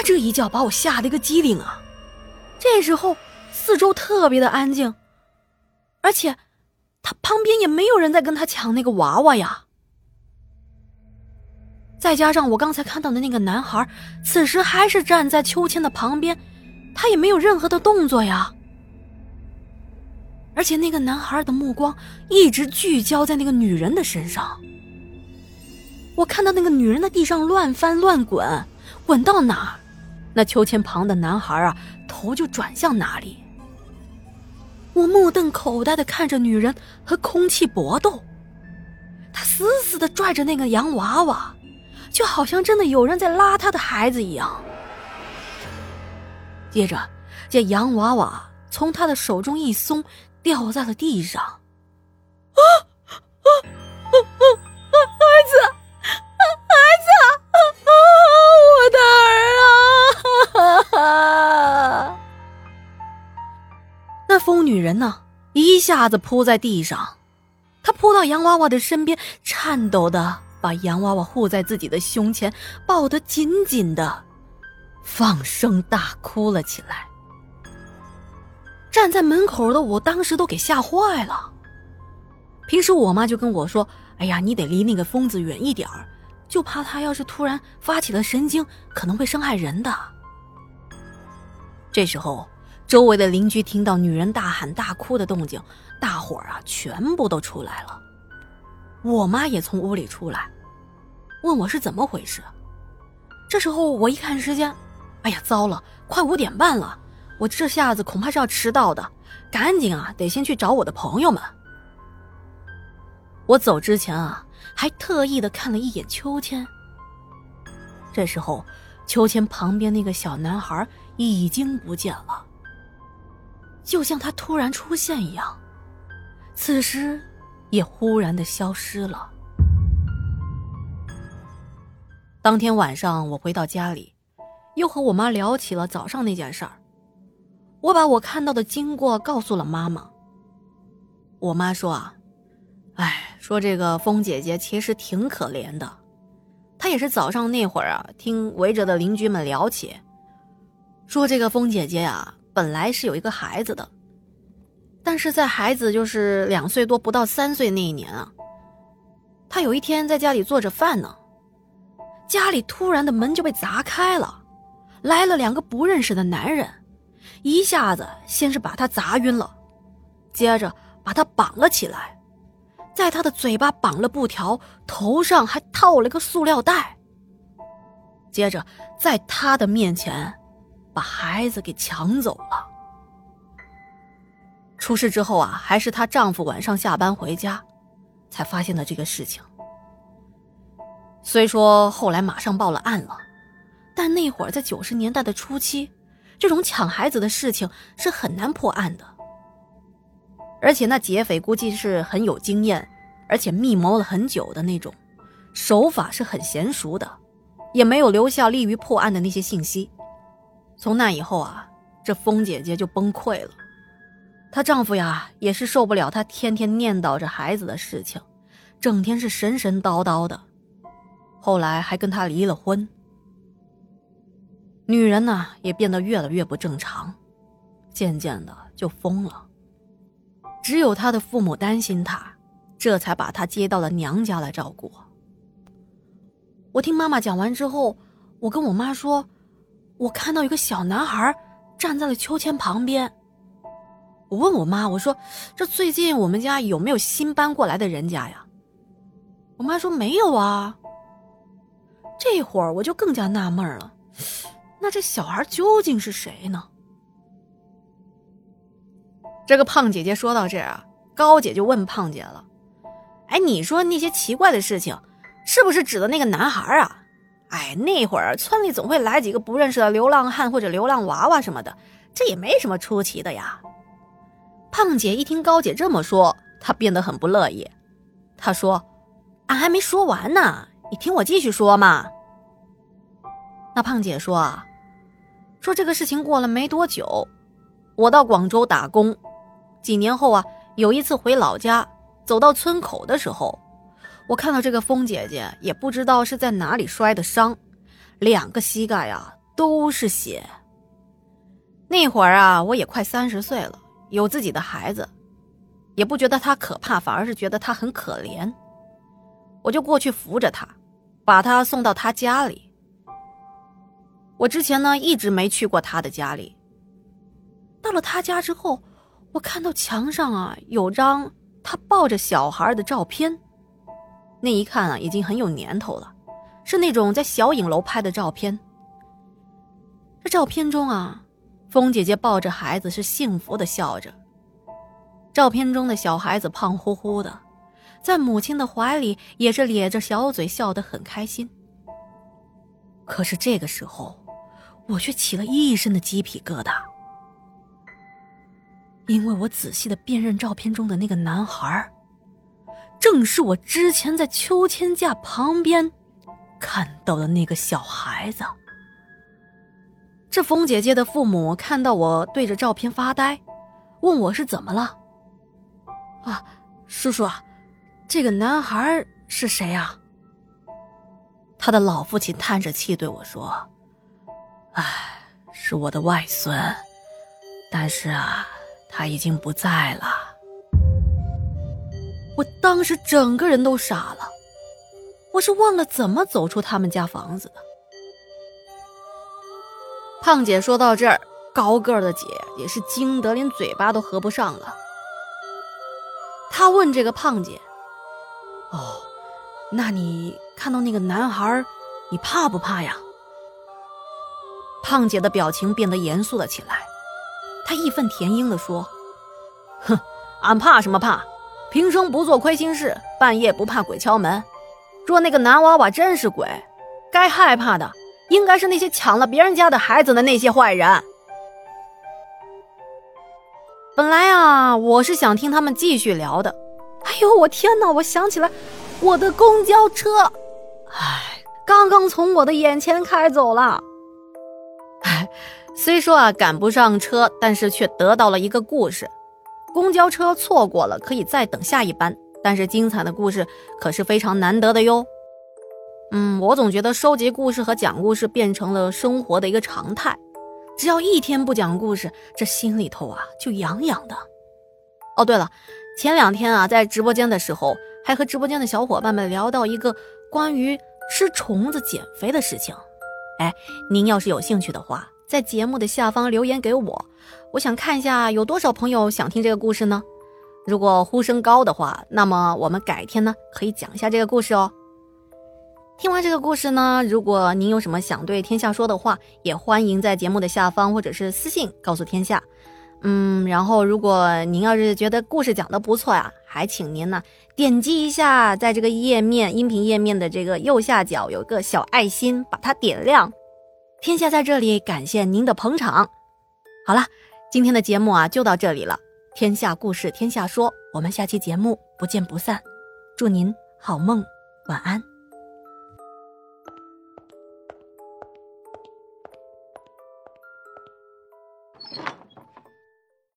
他这一叫把我吓得一个机灵啊！这时候四周特别的安静，而且他旁边也没有人在跟他抢那个娃娃呀。再加上我刚才看到的那个男孩，此时还是站在秋千的旁边，他也没有任何的动作呀。而且那个男孩的目光一直聚焦在那个女人的身上。我看到那个女人在地上乱翻乱滚，滚到哪儿，那秋千旁的男孩啊头就转向哪里。我目瞪口呆的看着女人和空气搏斗，她死死的拽着那个洋娃娃。就好像真的有人在拉他的孩子一样。接着，这洋娃娃从他的手中一松，掉在了地上。疯女人呢，一下子扑在地上，她扑到洋娃娃的身边，颤抖的。把洋娃娃护在自己的胸前，抱得紧紧的，放声大哭了起来。站在门口的我当时都给吓坏了。平时我妈就跟我说：“哎呀，你得离那个疯子远一点儿，就怕他要是突然发起了神经，可能会伤害人的。”这时候，周围的邻居听到女人大喊大哭的动静，大伙儿啊全部都出来了。我妈也从屋里出来，问我是怎么回事。这时候我一看时间，哎呀，糟了，快五点半了，我这下子恐怕是要迟到的，赶紧啊，得先去找我的朋友们。我走之前啊，还特意的看了一眼秋千。这时候，秋千旁边那个小男孩已经不见了，就像他突然出现一样。此时。也忽然的消失了。当天晚上，我回到家里，又和我妈聊起了早上那件事儿。我把我看到的经过告诉了妈妈。我妈说啊，哎，说这个风姐姐其实挺可怜的。她也是早上那会儿啊，听围着的邻居们聊起，说这个风姐姐呀，本来是有一个孩子的。但是在孩子就是两岁多不到三岁那一年啊，他有一天在家里做着饭呢，家里突然的门就被砸开了，来了两个不认识的男人，一下子先是把他砸晕了，接着把他绑了起来，在他的嘴巴绑了布条，头上还套了个塑料袋，接着在他的面前把孩子给抢走了。出事之后啊，还是她丈夫晚上下班回家，才发现了这个事情。虽说后来马上报了案了，但那会儿在九十年代的初期，这种抢孩子的事情是很难破案的。而且那劫匪估计是很有经验，而且密谋了很久的那种，手法是很娴熟的，也没有留下利于破案的那些信息。从那以后啊，这风姐姐就崩溃了。她丈夫呀，也是受不了她天天念叨着孩子的事情，整天是神神叨叨的。后来还跟她离了婚。女人呢，也变得越来越不正常，渐渐的就疯了。只有她的父母担心她，这才把她接到了娘家来照顾。我听妈妈讲完之后，我跟我妈说，我看到一个小男孩站在了秋千旁边。我问我妈：“我说，这最近我们家有没有新搬过来的人家呀？”我妈说：“没有啊。”这会儿我就更加纳闷了，那这小孩究竟是谁呢？这个胖姐姐说到这儿啊，高姐就问胖姐了：“哎，你说那些奇怪的事情，是不是指的那个男孩啊？哎，那会儿村里总会来几个不认识的流浪汉或者流浪娃娃什么的，这也没什么出奇的呀。”胖姐一听高姐这么说，她变得很不乐意。她说：“俺还没说完呢，你听我继续说嘛。”那胖姐说：“啊，说这个事情过了没多久，我到广州打工，几年后啊，有一次回老家，走到村口的时候，我看到这个疯姐姐，也不知道是在哪里摔的伤，两个膝盖呀都是血。那会儿啊，我也快三十岁了，有自己的孩子，也不觉得她可怕，反而是觉得她很可怜。我就过去扶着她，把她送到她家里。我之前呢一直没去过他的家里。到了他家之后，我看到墙上啊有张他抱着小孩的照片，那一看啊已经很有年头了，是那种在小影楼拍的照片。这照片中啊，风姐姐抱着孩子是幸福的笑着。照片中的小孩子胖乎乎的，在母亲的怀里也是咧着小嘴笑得很开心。可是这个时候，我却起了一身的鸡皮疙瘩。因为我仔细的辨认照片中的那个男孩，正是我之前在秋千架旁边看到的那个小孩子。这风姐姐的父母看到我对着照片发呆，问我是怎么了。啊，叔叔，这个男孩是谁啊？他的老父亲叹着气对我说：“哎，是我的外孙，但是啊。”他已经不在了，我当时整个人都傻了，我是忘了怎么走出他们家房子的。胖姐说到这儿，高个的姐也是惊得连嘴巴都合不上了。她问这个胖姐：“哦，那你看到那个男孩，你怕不怕呀？”胖姐的表情变得严肃了起来。她义愤填膺地说：“哼，俺怕什么怕？平生不做亏心事，半夜不怕鬼敲门。若那个男娃娃真是鬼，该害怕的应该是那些抢了别人家的孩子的那些坏人。本来啊，我是想听他们继续聊的。哎呦，我天哪！我想起来，我的公交车，哎，刚刚从我的眼前开走了。”虽说啊赶不上车，但是却得到了一个故事。公交车错过了，可以再等下一班。但是精彩的故事可是非常难得的哟。嗯，我总觉得收集故事和讲故事变成了生活的一个常态。只要一天不讲故事，这心里头啊就痒痒的。哦，对了，前两天啊在直播间的时候，还和直播间的小伙伴们聊到一个关于吃虫子减肥的事情。哎，您要是有兴趣的话。在节目的下方留言给我，我想看一下有多少朋友想听这个故事呢？如果呼声高的话，那么我们改天呢可以讲一下这个故事哦。听完这个故事呢，如果您有什么想对天下说的话，也欢迎在节目的下方或者是私信告诉天下。嗯，然后如果您要是觉得故事讲的不错呀，还请您呢点击一下在这个页面音频页面的这个右下角有个小爱心，把它点亮。天下在这里，感谢您的捧场。好了，今天的节目啊就到这里了。天下故事，天下说，我们下期节目不见不散。祝您好梦，晚安。